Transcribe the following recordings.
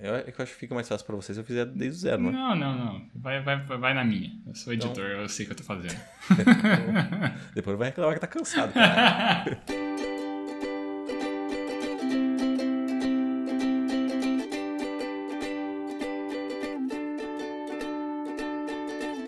Eu, eu acho que fica mais fácil pra vocês se eu fizer desde o zero, não é? Não, não, não. Vai, vai, vai na minha. Eu sou editor, eu sei o que eu tô fazendo. Depois vai reclamar que tá cansado, cara.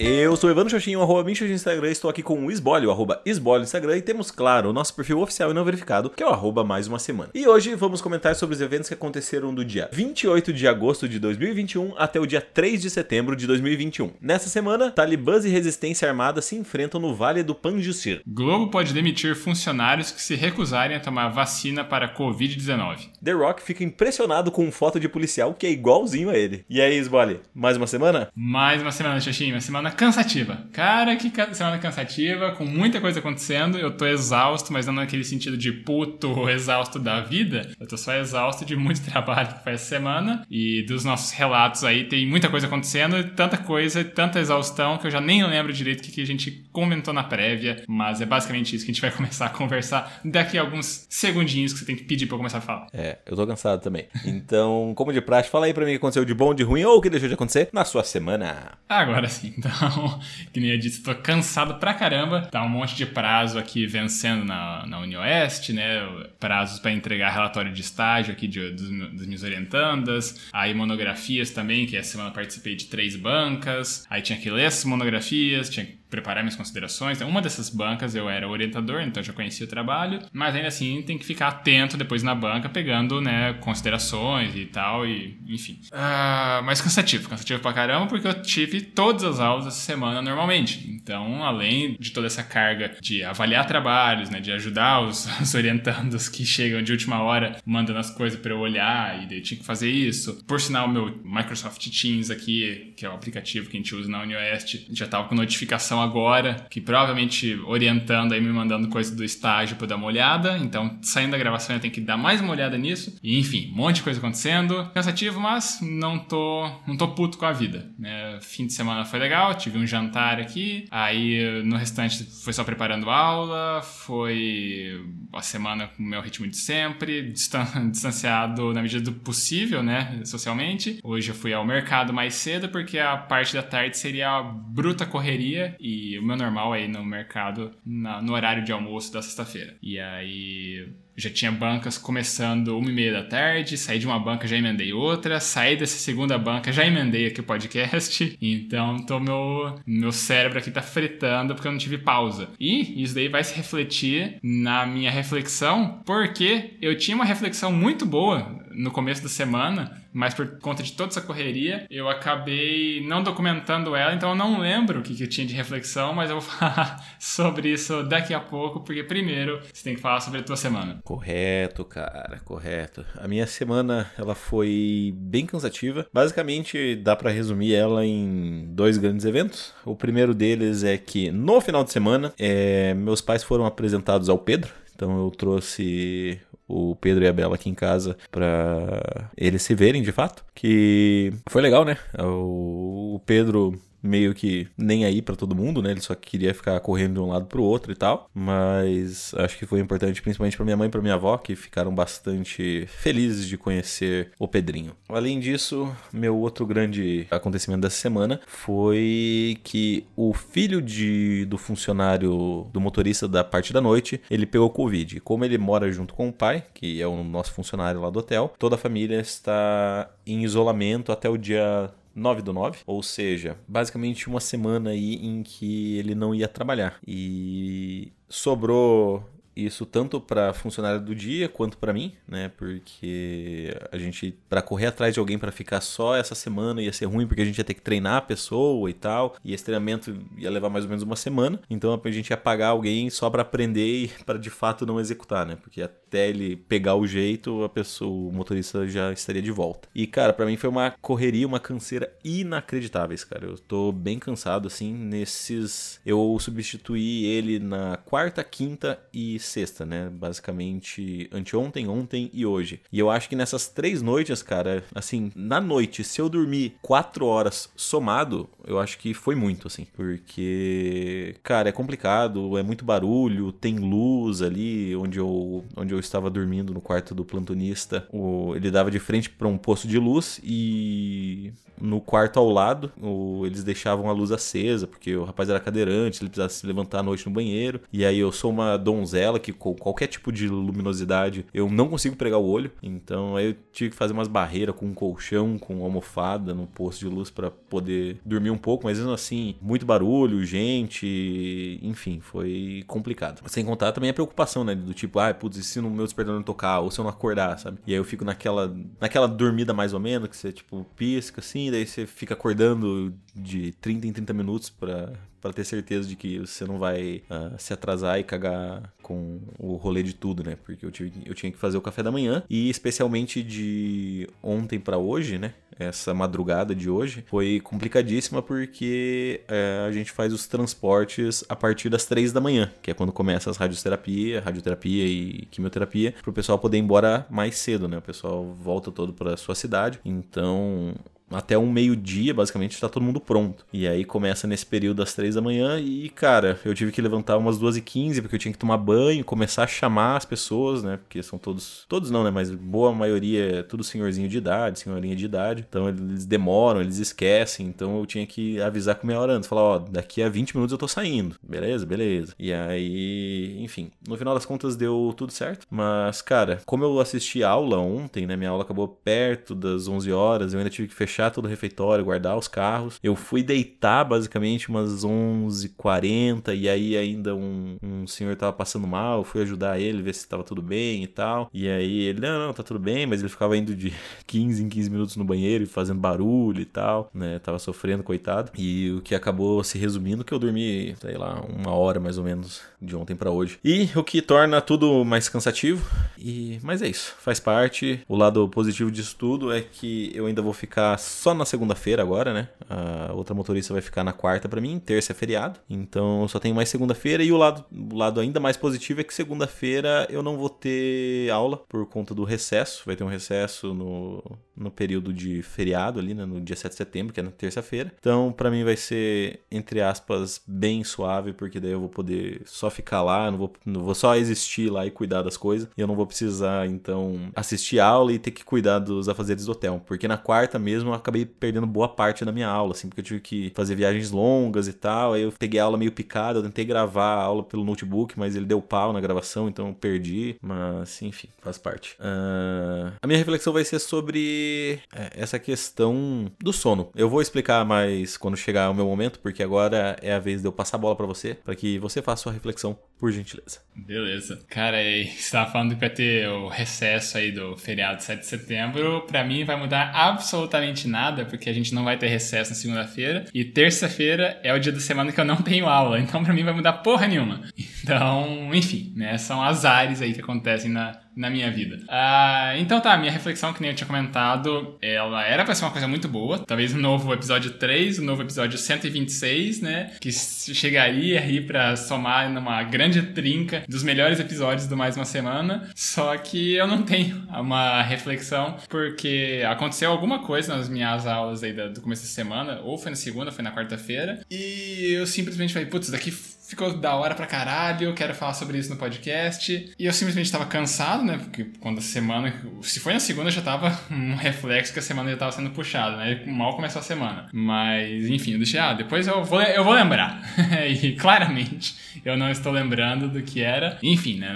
Eu sou o Evandro Xoxinho, arroba Minxo no Instagram, estou aqui com o Esbolio, arroba Esbolio Instagram, e temos, claro, o nosso perfil oficial e não verificado, que é o arroba mais uma semana. E hoje vamos comentar sobre os eventos que aconteceram do dia 28 de agosto de 2021 até o dia 3 de setembro de 2021. Nessa semana, talibãs e resistência armada se enfrentam no Vale do Panjshir. Globo pode demitir funcionários que se recusarem a tomar vacina para Covid-19. The Rock fica impressionado com foto de policial que é igualzinho a ele. E aí, Esbolio, mais uma semana? Mais uma semana, Xoxinho, uma semana cansativa. Cara, que semana cansativa, com muita coisa acontecendo. Eu tô exausto, mas não naquele sentido de puto exausto da vida. Eu tô só exausto de muito trabalho que foi essa semana. E dos nossos relatos aí, tem muita coisa acontecendo, tanta coisa, tanta exaustão que eu já nem lembro direito o que, que a gente comentou na prévia. Mas é basicamente isso que a gente vai começar a conversar daqui a alguns segundinhos que você tem que pedir pra eu começar a falar. É, eu tô cansado também. Então, como de praxe, fala aí pra mim o que aconteceu de bom, de ruim ou o que deixou de acontecer na sua semana. Agora sim, então. Então, que nem eu disse, tô cansado pra caramba. Tá um monte de prazo aqui vencendo na, na UniOeste, né? Prazos para entregar relatório de estágio aqui de, dos, dos meus orientandas. Aí monografias também, que essa semana participei de três bancas. Aí tinha que ler essas monografias, tinha que preparar minhas considerações. Então, uma dessas bancas eu era orientador, então já conhecia o trabalho, mas ainda assim tem que ficar atento depois na banca, pegando né, considerações e tal, e enfim. Uh, mas cansativo, cansativo pra caramba, porque eu tive todas as aulas essa semana normalmente. Então, além de toda essa carga de avaliar trabalhos, né, de ajudar os, os orientandos que chegam de última hora mandando as coisas para eu olhar, e daí tinha que fazer isso. Por sinal, meu Microsoft Teams aqui, que é o aplicativo que a gente usa na UniOeste, já tava com notificação agora, que provavelmente orientando aí, me mandando coisa do estágio eu dar uma olhada. Então, saindo da gravação, eu tenho que dar mais uma olhada nisso. E, enfim, um monte de coisa acontecendo. Cansativo, mas não tô, não tô puto com a vida. Né? Fim de semana foi legal, tive um jantar aqui. Aí, no restante, foi só preparando aula. Foi a semana com o meu ritmo de sempre, distanciado na medida do possível, né? Socialmente. Hoje eu fui ao mercado mais cedo, porque a parte da tarde seria a bruta correria. E e o meu normal é ir no mercado na, no horário de almoço da sexta-feira. E aí já tinha bancas começando uma e meia da tarde, saí de uma banca, já emendei outra, saí dessa segunda banca, já emendei aqui o podcast, então tô meu, meu cérebro aqui tá fritando porque eu não tive pausa. E isso daí vai se refletir na minha reflexão, porque eu tinha uma reflexão muito boa no começo da semana, mas por conta de toda essa correria, eu acabei não documentando ela, então eu não lembro o que, que eu tinha de reflexão, mas eu vou falar sobre isso daqui a pouco, porque primeiro você tem que falar sobre a tua semana. Correto, cara, correto. A minha semana, ela foi bem cansativa. Basicamente, dá para resumir ela em dois grandes eventos. O primeiro deles é que no final de semana, é, meus pais foram apresentados ao Pedro. Então eu trouxe o Pedro e a Bela aqui em casa para eles se verem de fato. Que foi legal, né? O Pedro meio que nem aí para todo mundo, né? Ele só queria ficar correndo de um lado pro outro e tal. Mas acho que foi importante, principalmente para minha mãe e para minha avó, que ficaram bastante felizes de conhecer o Pedrinho. Além disso, meu outro grande acontecimento dessa semana foi que o filho de, do funcionário, do motorista da parte da noite, ele pegou Covid. Como ele mora junto com o pai, que é o nosso funcionário lá do hotel, toda a família está em isolamento até o dia 9 do 9, ou seja, basicamente uma semana aí em que ele não ia trabalhar. E sobrou isso tanto para funcionário do dia quanto para mim, né? Porque a gente para correr atrás de alguém para ficar só essa semana ia ser ruim porque a gente ia ter que treinar a pessoa e tal, e esse treinamento ia levar mais ou menos uma semana. Então a gente ia pagar alguém só para aprender e para de fato não executar, né? Porque até ele pegar o jeito, a pessoa, o motorista já estaria de volta. E cara, para mim foi uma correria, uma canseira inacreditáveis, cara. Eu tô bem cansado assim nesses eu substituí ele na quarta, quinta e sexta, né? Basicamente anteontem, ontem e hoje. E eu acho que nessas três noites, cara, assim, na noite, se eu dormir quatro horas somado, eu acho que foi muito, assim. Porque, cara, é complicado, é muito barulho, tem luz ali onde eu, onde eu estava dormindo no quarto do plantonista. O, ele dava de frente para um posto de luz e no quarto ao lado, o, eles deixavam a luz acesa, porque o rapaz era cadeirante, ele precisava se levantar à noite no banheiro. E aí eu sou uma donzela que com qualquer tipo de luminosidade eu não consigo pregar o olho. Então aí eu tive que fazer umas barreiras com um colchão, com almofada no posto de luz para poder dormir um pouco, mas mesmo assim, muito barulho, gente, enfim, foi complicado. Sem contar também a preocupação, né? Do tipo, ah, putz, e se no meu despertador não tocar, ou se eu não acordar, sabe? E aí eu fico naquela, naquela dormida mais ou menos, que você, tipo, pisca assim, daí você fica acordando de 30 em 30 minutos para para ter certeza de que você não vai uh, se atrasar e cagar com o rolê de tudo, né? Porque eu, tive, eu tinha que fazer o café da manhã e especialmente de ontem para hoje, né? Essa madrugada de hoje foi complicadíssima porque é, a gente faz os transportes a partir das três da manhã, que é quando começa as radioterapia, radioterapia e quimioterapia, para o pessoal poder ir embora mais cedo, né? O pessoal volta todo para sua cidade, então até um meio-dia, basicamente, está todo mundo pronto. E aí começa nesse período das três da manhã e, cara, eu tive que levantar umas duas e quinze porque eu tinha que tomar banho, começar a chamar as pessoas, né? Porque são todos, todos não, né? Mas boa maioria é tudo senhorzinho de idade, senhorinha de idade. Então eles demoram, eles esquecem. Então eu tinha que avisar com meia hora antes. Falar, ó, daqui a 20 minutos eu tô saindo. Beleza? Beleza. E aí, enfim, no final das contas deu tudo certo. Mas, cara, como eu assisti aula ontem, né? Minha aula acabou perto das 11 horas, eu ainda tive que fechar fechar todo o refeitório, guardar os carros. Eu fui deitar basicamente umas 11h40 e aí ainda um, um senhor tava passando mal, eu fui ajudar ele, ver se tava tudo bem e tal. E aí ele, não, não, tá tudo bem, mas ele ficava indo de 15 em 15 minutos no banheiro e fazendo barulho e tal, né? Tava sofrendo, coitado. E o que acabou se resumindo que eu dormi, sei lá, uma hora mais ou menos de ontem para hoje. E o que torna tudo mais cansativo. E mas é isso, faz parte. O lado positivo disso tudo é que eu ainda vou ficar só na segunda-feira agora, né? A outra motorista vai ficar na quarta para mim, terça é feriado. Então só tenho mais segunda-feira. E o lado, o lado ainda mais positivo é que segunda-feira eu não vou ter aula por conta do recesso. Vai ter um recesso no, no período de feriado ali, né? No dia 7 de setembro, que é na terça-feira. Então para mim vai ser, entre aspas, bem suave, porque daí eu vou poder só ficar lá, não vou, não vou só existir lá e cuidar das coisas. E eu não vou precisar, então, assistir aula e ter que cuidar dos afazeres do hotel. Porque na quarta mesmo acabei perdendo boa parte da minha aula, assim, porque eu tive que fazer viagens longas e tal. Aí eu peguei a aula meio picada, eu tentei gravar a aula pelo notebook, mas ele deu pau na gravação, então eu perdi. Mas, enfim, faz parte. Uh... A minha reflexão vai ser sobre é, essa questão do sono. Eu vou explicar mais quando chegar o meu momento, porque agora é a vez de eu passar a bola para você, para que você faça sua reflexão, por gentileza. Beleza. Cara, você tava falando que vai ter o recesso aí do feriado 7 de setembro. Para mim vai mudar absolutamente nada, porque a gente não vai ter recesso na segunda-feira. E terça-feira é o dia da semana que eu não tenho aula. Então, para mim, vai mudar porra nenhuma. Então, enfim, né? São azares aí que acontecem na, na minha vida. Ah, então tá, minha reflexão, que nem eu tinha comentado, ela era pra ser uma coisa muito boa. Talvez o novo episódio 3, o novo episódio 126, né? Que chegaria aí pra somar numa grande trinca dos melhores episódios do Mais Uma Semana. Só que eu não tenho uma reflexão, porque aconteceu alguma coisa nas minhas aulas aí do começo da semana, ou foi na segunda, foi na quarta-feira, e eu simplesmente falei, putz, daqui ficou da hora pra caralho, quero falar sobre isso no podcast. E eu simplesmente tava cansado, né? Porque quando a semana. Se foi na segunda, já tava um reflexo que a semana já tava sendo puxada, né? Mal começou a semana. Mas, enfim, eu deixei, ah, depois eu vou, eu vou lembrar. e claramente eu não estou lembrando do que era. Enfim, né?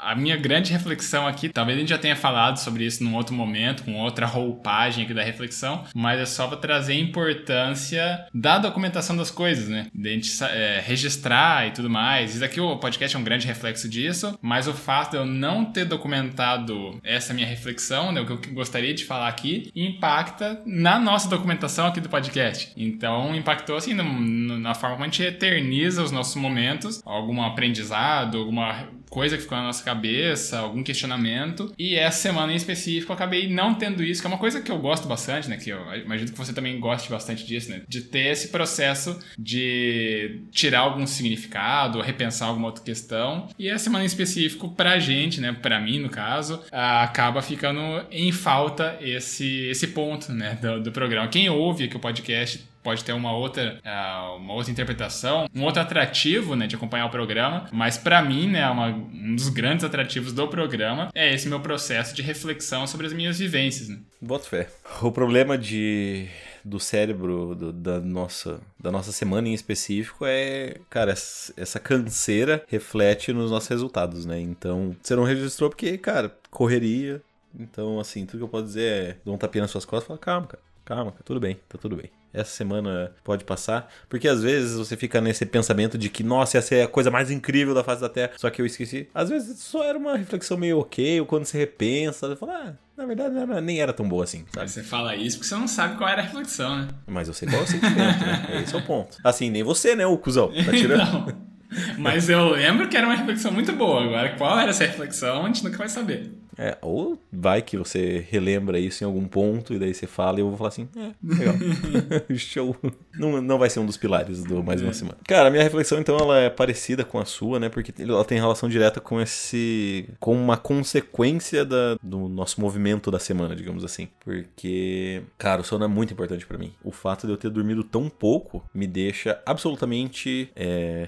A minha grande reflexão aqui, talvez a gente já tenha falado sobre isso num outro momento, com outra roupagem aqui da reflexão, mas é só para trazer a importância da documentação das coisas, né? De a gente é, registrar e tudo mais. Isso aqui o podcast é um grande reflexo disso, mas o fato de eu não ter documentado essa minha reflexão, né, o que eu gostaria de falar aqui, impacta na nossa documentação aqui do podcast. Então, impactou assim no, no, na forma como a gente eterniza os nossos momentos, algum aprendizado, alguma coisa que ficou na nossa cabeça, algum questionamento. E essa semana em específico eu acabei não tendo isso, que é uma coisa que eu gosto bastante, né? Que eu imagino que você também goste bastante disso, né? De ter esse processo de tirar algum significado, repensar alguma outra questão. E essa semana em específico, pra gente, né? Pra mim, no caso, acaba ficando em falta esse, esse ponto, né? Do, do programa. Quem ouve aqui o podcast pode ter uma outra, uh, uma outra interpretação, um outro atrativo, né, de acompanhar o programa, mas para mim, né, uma, um dos grandes atrativos do programa é esse meu processo de reflexão sobre as minhas vivências, né. Boto fé. O problema de do cérebro do, da nossa da nossa semana em específico é, cara, essa canseira reflete nos nossos resultados, né? Então, você não registrou porque, cara, correria. Então, assim, tudo que eu posso dizer é, dou um tapinha nas suas costas e fala, calma, cara, calma, tudo bem, tá tudo bem essa semana pode passar. Porque às vezes você fica nesse pensamento de que, nossa, essa é a coisa mais incrível da face da Terra, só que eu esqueci. Às vezes só era uma reflexão meio ok, ou quando você repensa, você fala, ah, na verdade era, nem era tão boa assim, sabe? Você fala isso porque você não sabe qual era a reflexão, né? Mas eu sei qual é o sentimento, né? Esse é o ponto. Assim, nem você, né, o cuzão? Tá tirando. Mas eu lembro que era uma reflexão muito boa. Agora, qual era essa reflexão, a gente nunca vai saber. É, ou vai que você relembra isso em algum ponto e daí você fala e eu vou falar assim, é, legal. Show. Não, não vai ser um dos pilares do mais uma é. semana. Cara, a minha reflexão então ela é parecida com a sua, né? Porque ela tem relação direta com esse com uma consequência da, do nosso movimento da semana, digamos assim. Porque, cara, o sono é muito importante para mim. O fato de eu ter dormido tão pouco me deixa absolutamente é...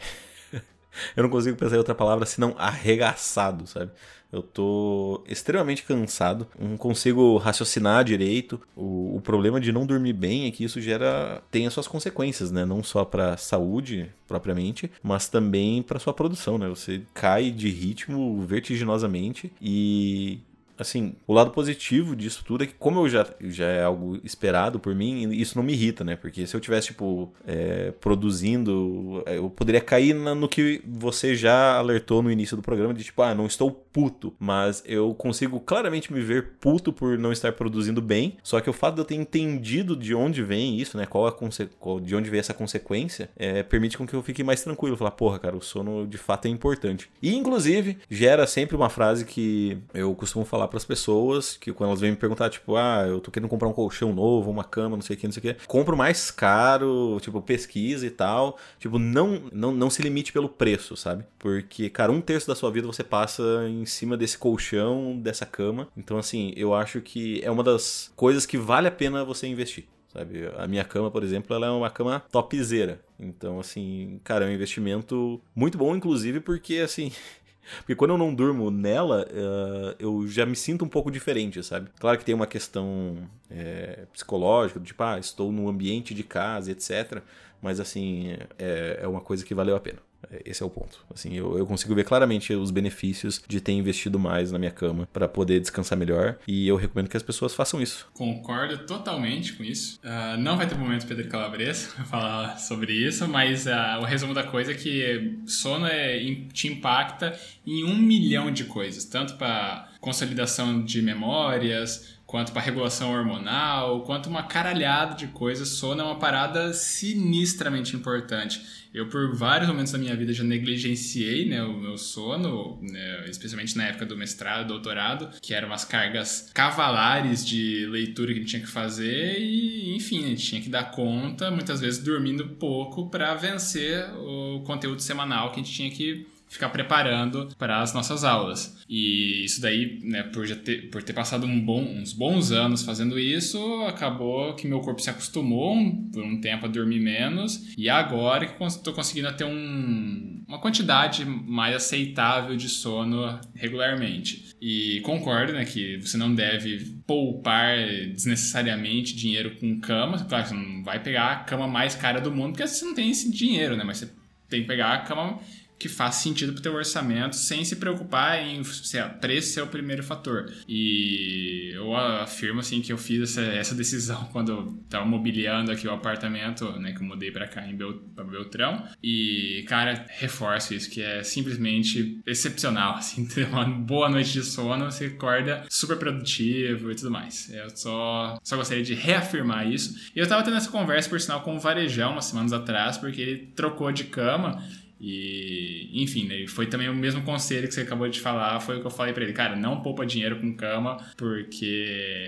eu não consigo pensar em outra palavra senão arregaçado, sabe? Eu tô extremamente cansado, não consigo raciocinar direito. O, o, problema de não dormir bem é que isso gera tem as suas consequências, né? Não só para saúde propriamente, mas também para sua produção, né? Você cai de ritmo vertiginosamente e assim, o lado positivo disso tudo é que, como eu já, já é algo esperado por mim, isso não me irrita, né? Porque se eu tivesse, tipo, é, produzindo, é, eu poderia cair na, no que você já alertou no início do programa, de tipo, ah, não estou puto, mas eu consigo claramente me ver puto por não estar produzindo bem, só que o fato de eu ter entendido de onde vem isso, né? Qual a qual, de onde vem essa consequência, é, permite com que eu fique mais tranquilo, falar, porra, cara, o sono de fato é importante. E, inclusive, gera sempre uma frase que eu costumo falar para as pessoas que quando elas vêm me perguntar, tipo, ah, eu tô querendo comprar um colchão novo, uma cama, não sei o que, não sei o que, compro mais caro, tipo, pesquisa e tal. Tipo, não, não, não se limite pelo preço, sabe? Porque, cara, um terço da sua vida você passa em cima desse colchão, dessa cama. Então, assim, eu acho que é uma das coisas que vale a pena você investir sabe? A minha cama, por exemplo, ela é uma cama topzera. Então, assim, cara, é um investimento muito bom, inclusive porque, assim, porque quando eu não durmo nela, uh, eu já me sinto um pouco diferente, sabe? Claro que tem uma questão é, psicológica, tipo, ah, estou no ambiente de casa, etc. Mas, assim, é, é uma coisa que valeu a pena. Esse é o ponto. Assim, eu, eu consigo ver claramente os benefícios de ter investido mais na minha cama para poder descansar melhor. E eu recomendo que as pessoas façam isso. Concordo totalmente com isso. Uh, não vai ter momento Pedro Calabres falar sobre isso, mas uh, o resumo da coisa é que sono é, te impacta em um milhão de coisas, tanto para consolidação de memórias, quanto para regulação hormonal, quanto uma caralhada de coisas. Sono é uma parada sinistramente importante. Eu, por vários momentos da minha vida, já negligenciei né, o meu sono, né, especialmente na época do mestrado, doutorado, que eram umas cargas cavalares de leitura que a gente tinha que fazer e, enfim, a gente tinha que dar conta, muitas vezes dormindo pouco, para vencer o conteúdo semanal que a gente tinha que ficar preparando para as nossas aulas. E isso daí, né, por, já ter, por ter passado um bom, uns bons anos fazendo isso, acabou que meu corpo se acostumou por um tempo a dormir menos e agora que estou conseguindo ter um, uma quantidade mais aceitável de sono regularmente. E concordo, né, que você não deve poupar desnecessariamente dinheiro com cama. Claro, você não vai pegar a cama mais cara do mundo porque você não tem esse dinheiro, né, mas você tem que pegar a cama que faz sentido para o teu orçamento sem se preocupar em se preço ser o primeiro fator. E eu afirmo assim que eu fiz essa, essa decisão quando estava mobiliando aqui o apartamento, né, que eu mudei para cá em Bel, Beltrão. E cara, reforço isso que é simplesmente excepcional, assim, ter uma boa noite de sono, você acorda super produtivo e tudo mais. Eu só só gostaria de reafirmar isso. E eu estava tendo essa conversa por sinal com o Varejão umas semanas atrás, porque ele trocou de cama E, enfim, né, foi também o mesmo conselho que você acabou de falar, foi o que eu falei para ele, cara, não poupa dinheiro com cama porque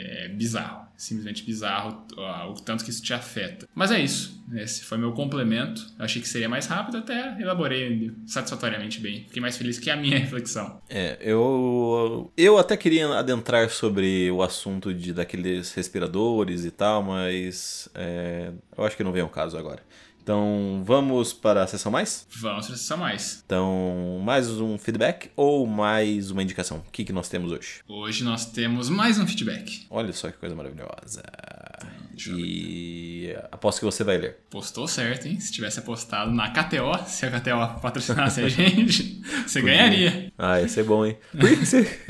é bizarro, simplesmente bizarro o tanto que isso te afeta. Mas é isso, esse foi meu complemento. Eu achei que seria mais rápido, até elaborei satisfatoriamente bem. Fiquei mais feliz que a minha reflexão. É, eu eu até queria adentrar sobre o assunto de daqueles respiradores e tal, mas é, eu acho que não vem ao caso agora. Então, vamos para a sessão mais? Vamos para a sessão mais. Então, mais um feedback ou mais uma indicação? O que, que nós temos hoje? Hoje nós temos mais um feedback. Olha só que coisa maravilhosa. E aposto que você vai ler. Postou certo, hein? Se tivesse apostado na KTO, se a KTO patrocinasse a gente, você ganharia. Ah, ia ser bom, hein? Por que você...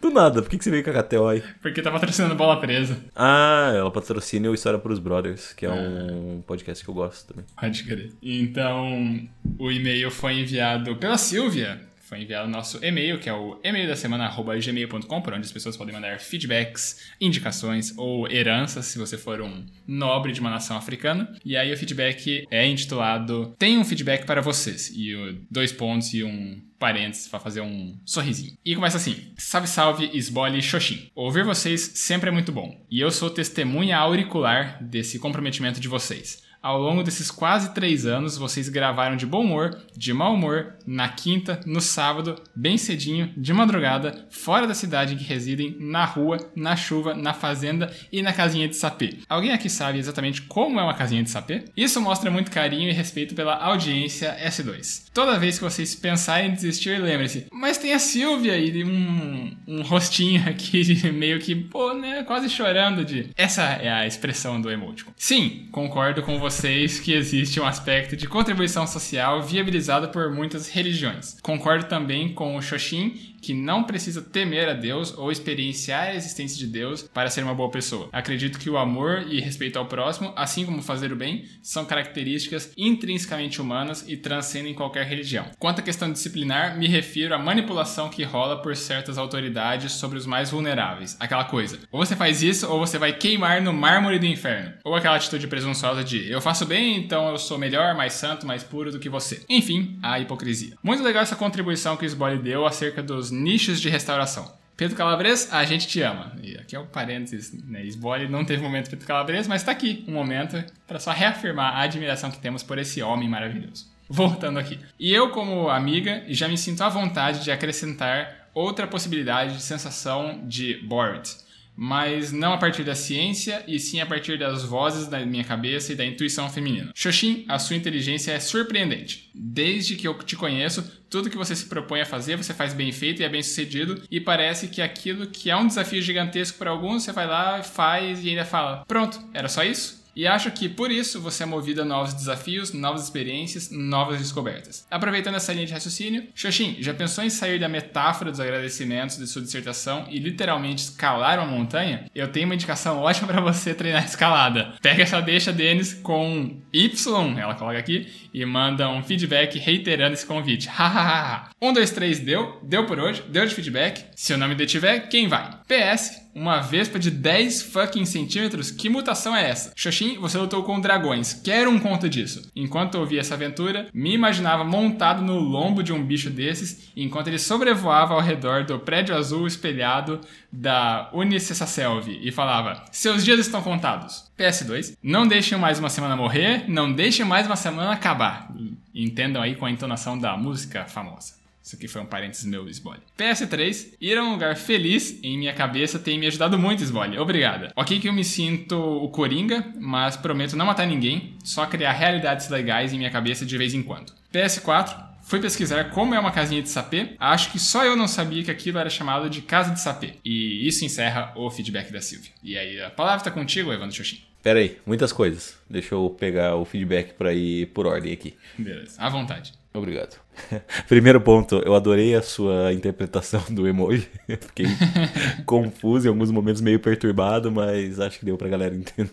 Do nada, por que, você veio com a KTO aí? Porque tá patrocinando Bola Presa. Ah, ela patrocina o História pros Brothers, que é, é um podcast que eu gosto também. Pode crer. Então, o e-mail foi enviado pela Silvia. Foi enviado nosso e-mail, que é o e-mail da semana, gmail.com, por onde as pessoas podem mandar feedbacks, indicações ou heranças, se você for um nobre de uma nação africana. E aí o feedback é intitulado Tem um feedback para vocês. E dois pontos e um parênteses para fazer um sorrisinho. E começa assim: Salve, salve, Esbole Xoxin. Ouvir vocês sempre é muito bom. E eu sou testemunha auricular desse comprometimento de vocês. Ao longo desses quase três anos, vocês gravaram de bom humor, de mau humor, na quinta, no sábado, bem cedinho, de madrugada, fora da cidade em que residem, na rua, na chuva, na fazenda e na casinha de sapê. Alguém aqui sabe exatamente como é uma casinha de sapê? Isso mostra muito carinho e respeito pela audiência S2. Toda vez que vocês pensarem em desistir, lembre-se, mas tem a Silvia e um, um rostinho aqui de meio que, pô, né, quase chorando de. Essa é a expressão do emoticon. Sim, concordo com você vocês que existe um aspecto de contribuição social viabilizado por muitas religiões. Concordo também com o Shoshin que não precisa temer a Deus ou experienciar a existência de Deus para ser uma boa pessoa. Acredito que o amor e respeito ao próximo, assim como fazer o bem, são características intrinsecamente humanas e transcendem qualquer religião. Quanto à questão disciplinar, me refiro à manipulação que rola por certas autoridades sobre os mais vulneráveis. Aquela coisa, ou você faz isso ou você vai queimar no mármore do inferno. Ou aquela atitude presunçosa de eu faço bem, então eu sou melhor, mais santo, mais puro do que você. Enfim, a hipocrisia. Muito legal essa contribuição que o Sbole deu acerca dos nichos de restauração. Pedro Calabres, a gente te ama. E aqui é um parênteses, né? Esbole não teve momento Pedro Calabres, mas está aqui um momento para só reafirmar a admiração que temos por esse homem maravilhoso. Voltando aqui. E eu, como amiga, já me sinto à vontade de acrescentar outra possibilidade de sensação de bored mas não a partir da ciência, e sim a partir das vozes da minha cabeça e da intuição feminina. Xoxin, a sua inteligência é surpreendente. Desde que eu te conheço, tudo que você se propõe a fazer, você faz bem feito e é bem sucedido, e parece que aquilo que é um desafio gigantesco para alguns, você vai lá, faz e ainda fala: Pronto, era só isso? E acho que por isso você é movido a novos desafios, novas experiências, novas descobertas. Aproveitando essa linha de raciocínio, Xoxin, já pensou em sair da metáfora dos agradecimentos de sua dissertação e literalmente escalar uma montanha? Eu tenho uma indicação ótima para você treinar escalada. Pega essa deixa, Denis, com Y, ela coloca aqui, e manda um feedback reiterando esse convite. Hahaha. 1, 2, 3, deu? Deu por hoje? Deu de feedback? Se o nome detiver, quem vai? PS, uma vespa de 10 fucking centímetros? Que mutação é essa? Xoxin, você lutou com dragões. Quero um conto disso. Enquanto eu ouvia essa aventura, me imaginava montado no lombo de um bicho desses, enquanto ele sobrevoava ao redor do prédio azul espelhado da Unicessaselv e falava: Seus dias estão contados. PS2, não deixem mais uma semana morrer, não deixem mais uma semana acabar. Entendam aí com a entonação da música famosa. Isso aqui foi um parênteses meu, Sbole. PS3, ir a um lugar feliz em minha cabeça tem me ajudado muito, Sbole. Obrigada. Ok que eu me sinto o Coringa, mas prometo não matar ninguém, só criar realidades legais em minha cabeça de vez em quando. PS4, Fui pesquisar como é uma casinha de sapê. Acho que só eu não sabia que aquilo era chamado de casa de sapê. E isso encerra o feedback da Silvia. E aí, a palavra está contigo, Evandro Xoxin. Pera aí, muitas coisas. Deixa eu pegar o feedback para ir por ordem aqui. Beleza, à vontade. Obrigado. Primeiro ponto, eu adorei a sua interpretação do emoji. Fiquei confuso em alguns momentos, meio perturbado, mas acho que deu pra galera entender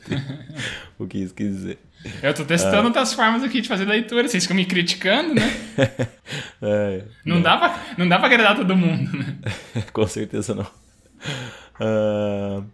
o que isso quis dizer. Eu tô testando ah. outras formas aqui de fazer leitura, vocês ficam me criticando, né? é, não, não, dá pra, não dá pra agradar todo mundo, né? Com certeza não. Uh,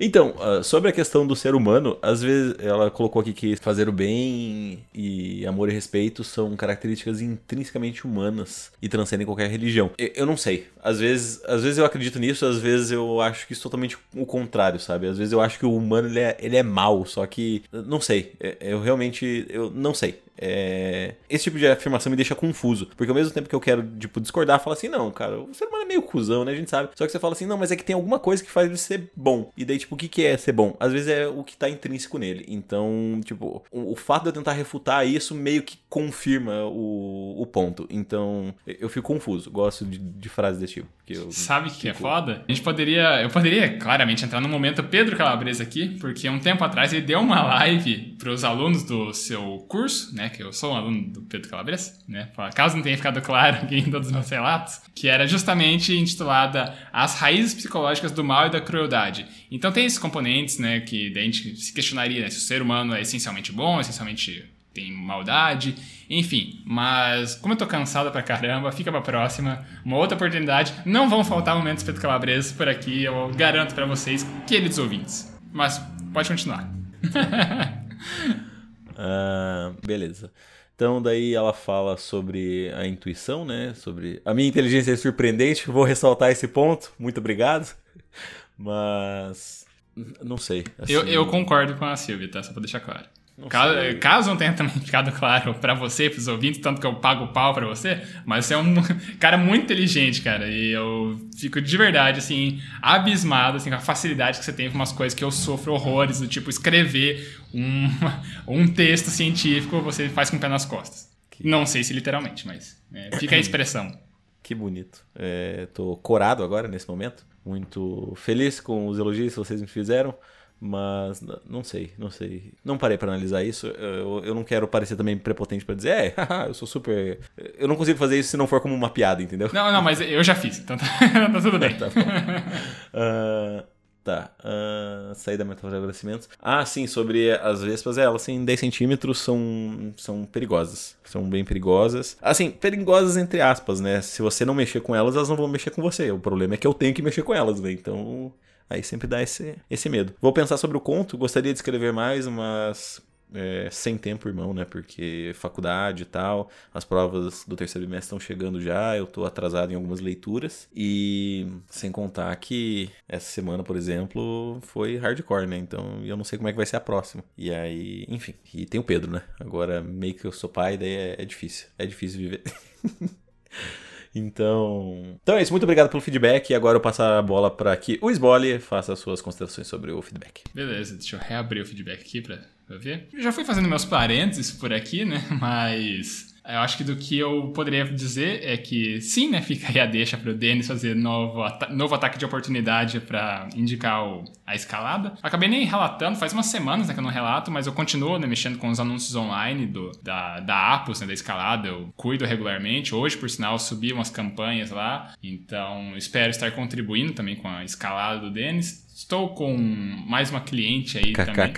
Então, uh, sobre a questão do ser humano, às vezes ela colocou aqui que fazer o bem e amor e respeito são características intrinsecamente humanas e transcendem qualquer religião. Eu, não sei. Às vezes, às vezes eu acredito nisso, às vezes eu acho que isso é totalmente o contrário, sabe? Às vezes eu acho que o humano ele é, ele é mal, só que não sei. Eu realmente eu não sei. É... Esse tipo de afirmação me deixa confuso. Porque ao mesmo tempo que eu quero, tipo, discordar, fala assim, não, cara, o ser humano é meio cuzão, né? A gente sabe. Só que você fala assim, não, mas é que tem alguma coisa que faz ele ser bom. E daí, tipo, o que, que é ser bom? Às vezes é o que tá intrínseco nele. Então, tipo, o, o fato de eu tentar refutar isso meio que confirma o, o ponto. Então, eu fico confuso. Gosto de, de frases desse tipo. Sabe o que, que é foda? A gente poderia. Eu poderia claramente entrar no momento Pedro Calabresa aqui, porque um tempo atrás ele deu uma live para os alunos do seu curso, né? Que eu sou um aluno do Pedro Calabresa, né? Caso não tenha ficado claro aqui em todos os meus relatos, que era justamente intitulada As Raízes Psicológicas do Mal e da Crueldade. Então tem esses componentes, né? Que a gente se questionaria né, se o ser humano é essencialmente bom, essencialmente tem maldade, enfim. Mas como eu tô cansado pra caramba, fica pra próxima. Uma outra oportunidade. Não vão faltar momentos Pedro Calabres por aqui, eu garanto para vocês, queridos ouvintes. Mas pode continuar. uh, beleza. Então daí ela fala sobre a intuição, né? Sobre a minha inteligência é surpreendente. Vou ressaltar esse ponto. Muito obrigado. Mas não sei. Assim... Eu, eu concordo com a Silvia, tá? Só pra deixar claro. Caso, caso, não tenha também ficado claro para você, para os ouvintes, tanto que eu pago o pau para você, mas você é um cara muito inteligente, cara. E eu fico de verdade, assim, abismado assim, com a facilidade que você tem com umas coisas que eu sofro horrores, do tipo escrever um, um texto científico, você faz com o pé nas costas. Que... Não sei se literalmente, mas é, fica a expressão. Que bonito. É, tô corado agora nesse momento. Muito feliz com os elogios que vocês me fizeram. Mas não sei, não sei. Não parei para analisar isso. Eu, eu não quero parecer também prepotente para dizer, é, eu sou super. Eu não consigo fazer isso se não for como uma piada, entendeu? Não, não, mas eu já fiz, então tá, tá tudo bem. tá, uh, tá. Uh, saída mental de agradecimentos. Ah, sim, sobre as vespas, é, elas têm 10 centímetros, são, são perigosas. São bem perigosas. Assim, perigosas entre aspas, né? Se você não mexer com elas, elas não vão mexer com você. O problema é que eu tenho que mexer com elas, né? Então Aí sempre dá esse, esse medo. Vou pensar sobre o conto, gostaria de escrever mais, mas é, sem tempo, irmão, né? Porque faculdade e tal, as provas do terceiro bimestre estão chegando já, eu tô atrasado em algumas leituras. E sem contar que essa semana, por exemplo, foi hardcore, né? Então eu não sei como é que vai ser a próxima. E aí, enfim. E tem o Pedro, né? Agora, meio que eu sou pai, daí é, é difícil. É difícil viver. Então, então é isso. Muito obrigado pelo feedback. E agora eu passo a bola para que o Sbole faça as suas considerações sobre o feedback. Beleza, deixa eu reabrir o feedback aqui para ver. Já fui fazendo meus parênteses por aqui, né? Mas eu acho que do que eu poderia dizer é que sim, né? Fica aí a deixa para o Denis fazer novo, novo ataque de oportunidade para indicar o, a escalada. Acabei nem relatando, faz umas semanas né, que eu não relato, mas eu continuo né, mexendo com os anúncios online do, da, da Apos, né, da escalada. Eu cuido regularmente. Hoje, por sinal, subi umas campanhas lá. Então, espero estar contribuindo também com a escalada do Denis. Estou com mais uma cliente aí também.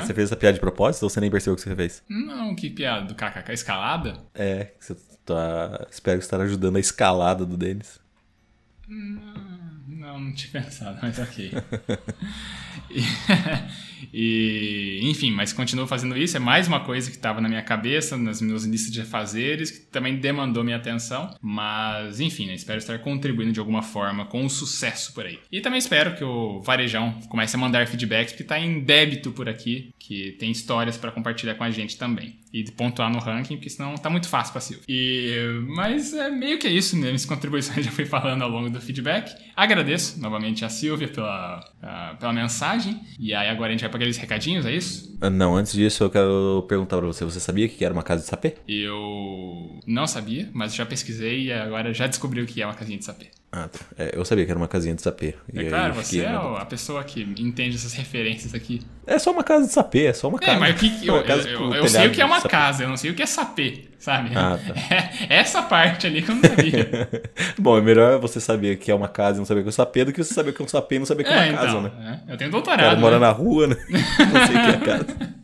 Você fez essa piada de propósito ou você nem percebeu o que você fez? Não, que piada? Do kkk escalada? É, você tá... espero estar ajudando a escalada do Denis. Não, não, não tinha pensado, mas ok. e, enfim, mas continuo fazendo isso. É mais uma coisa que estava na minha cabeça, nas minhas listas de fazeres, que também demandou minha atenção. Mas, enfim, né, espero estar contribuindo de alguma forma com o sucesso por aí. E também espero que o Varejão comece a mandar feedbacks, porque está em débito por aqui, que tem histórias para compartilhar com a gente também. E pontuar no ranking, porque senão tá muito fácil para Silvio. E, mas é meio que é isso, né? Minhas contribuições já fui falando ao longo do feedback. Agradeço novamente a Silvia pela, pela mensagem. E aí agora a gente vai para aqueles recadinhos, é isso? Ah, não, antes disso eu quero perguntar para você, você sabia que era uma casa de sapê? Eu não sabia, mas já pesquisei e agora já descobri o que é uma casinha de sapê. Ah, tá. É, eu sabia que era uma casinha de sapê. É claro, você é a pessoa que entende essas referências aqui. É só uma casa de sapê, é só uma casa. É, mas o que, eu, eu, eu, sei o que é uma casa, eu não sei o que é sapê, sabe? Ah, tá. É, essa parte ali que eu não sabia. Bom, é melhor você saber que é uma casa e não saber o que é um sapê do que você saber o que é um sapê e não saber o que é, uma então, casa, né? É. Eu tenho doutorado. Cara, mora né? na rua, né? não sei o que é casa.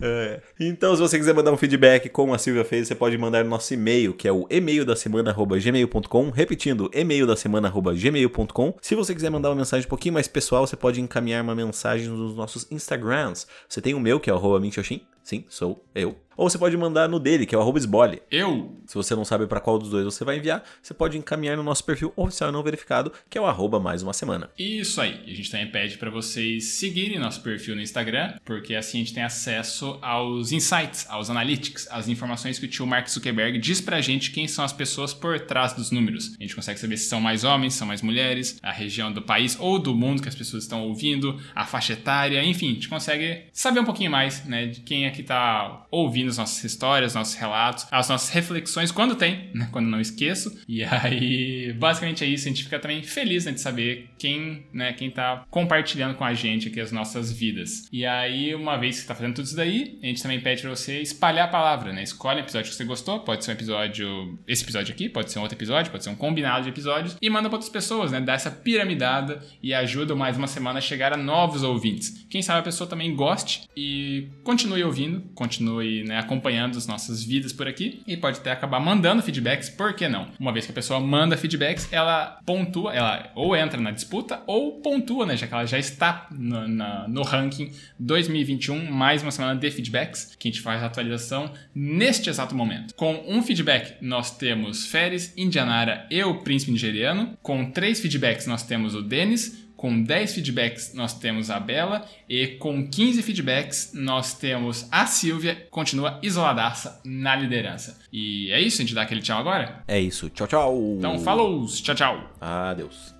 É. Então, se você quiser mandar um feedback, como a Silvia fez, você pode mandar no nosso e-mail, que é o e-mail da semana@gmail.com, repetindo, e-mail da semana@gmail.com. Se você quiser mandar uma mensagem um pouquinho mais pessoal, você pode encaminhar uma mensagem nos nossos Instagrams. Você tem o meu, que é o Minxoxin. Sim, sou eu. Ou você pode mandar no dele, que é o esbole. Eu? Se você não sabe para qual dos dois você vai enviar, você pode encaminhar no nosso perfil oficial não verificado, que é o arroba mais uma semana. Isso aí. A gente também pede para vocês seguirem nosso perfil no Instagram, porque assim a gente tem acesso aos insights, aos analytics, às informações que o tio Mark Zuckerberg diz pra gente quem são as pessoas por trás dos números. A gente consegue saber se são mais homens, são mais mulheres, a região do país ou do mundo que as pessoas estão ouvindo, a faixa etária, enfim, a gente consegue saber um pouquinho mais, né, de quem é que tá ouvindo as nossas histórias, nossos relatos, as nossas reflexões, quando tem, né? Quando não esqueço. E aí, basicamente é isso. A gente fica também feliz né, de saber quem, né, quem tá compartilhando com a gente aqui as nossas vidas. E aí, uma vez que tá fazendo tudo isso daí, a gente também pede pra você espalhar a palavra, né? Escolhe um episódio que você gostou, pode ser um episódio, esse episódio aqui, pode ser um outro episódio, pode ser um combinado de episódios, e manda pra outras pessoas, né? Dá essa piramidada e ajuda mais uma semana a chegar a novos ouvintes. Quem sabe a pessoa também goste e continue ouvindo, continue né, acompanhando as nossas vidas por aqui e pode até acabar mandando feedbacks, por que não? Uma vez que a pessoa manda feedbacks, ela pontua, ela ou entra na disputa ou pontua, né? Já que ela já está no, na, no ranking 2021, mais uma semana de feedbacks, que a gente faz a atualização neste exato momento. Com um feedback, nós temos Feres, Indianara e o Príncipe Nigeriano. Com três feedbacks, nós temos o Denis. Com 10 feedbacks, nós temos a Bela. E com 15 feedbacks, nós temos a Silvia, continua isoladaça na liderança. E é isso, a gente dá aquele tchau agora? É isso. Tchau, tchau. Então, falou! Tchau, tchau! Adeus.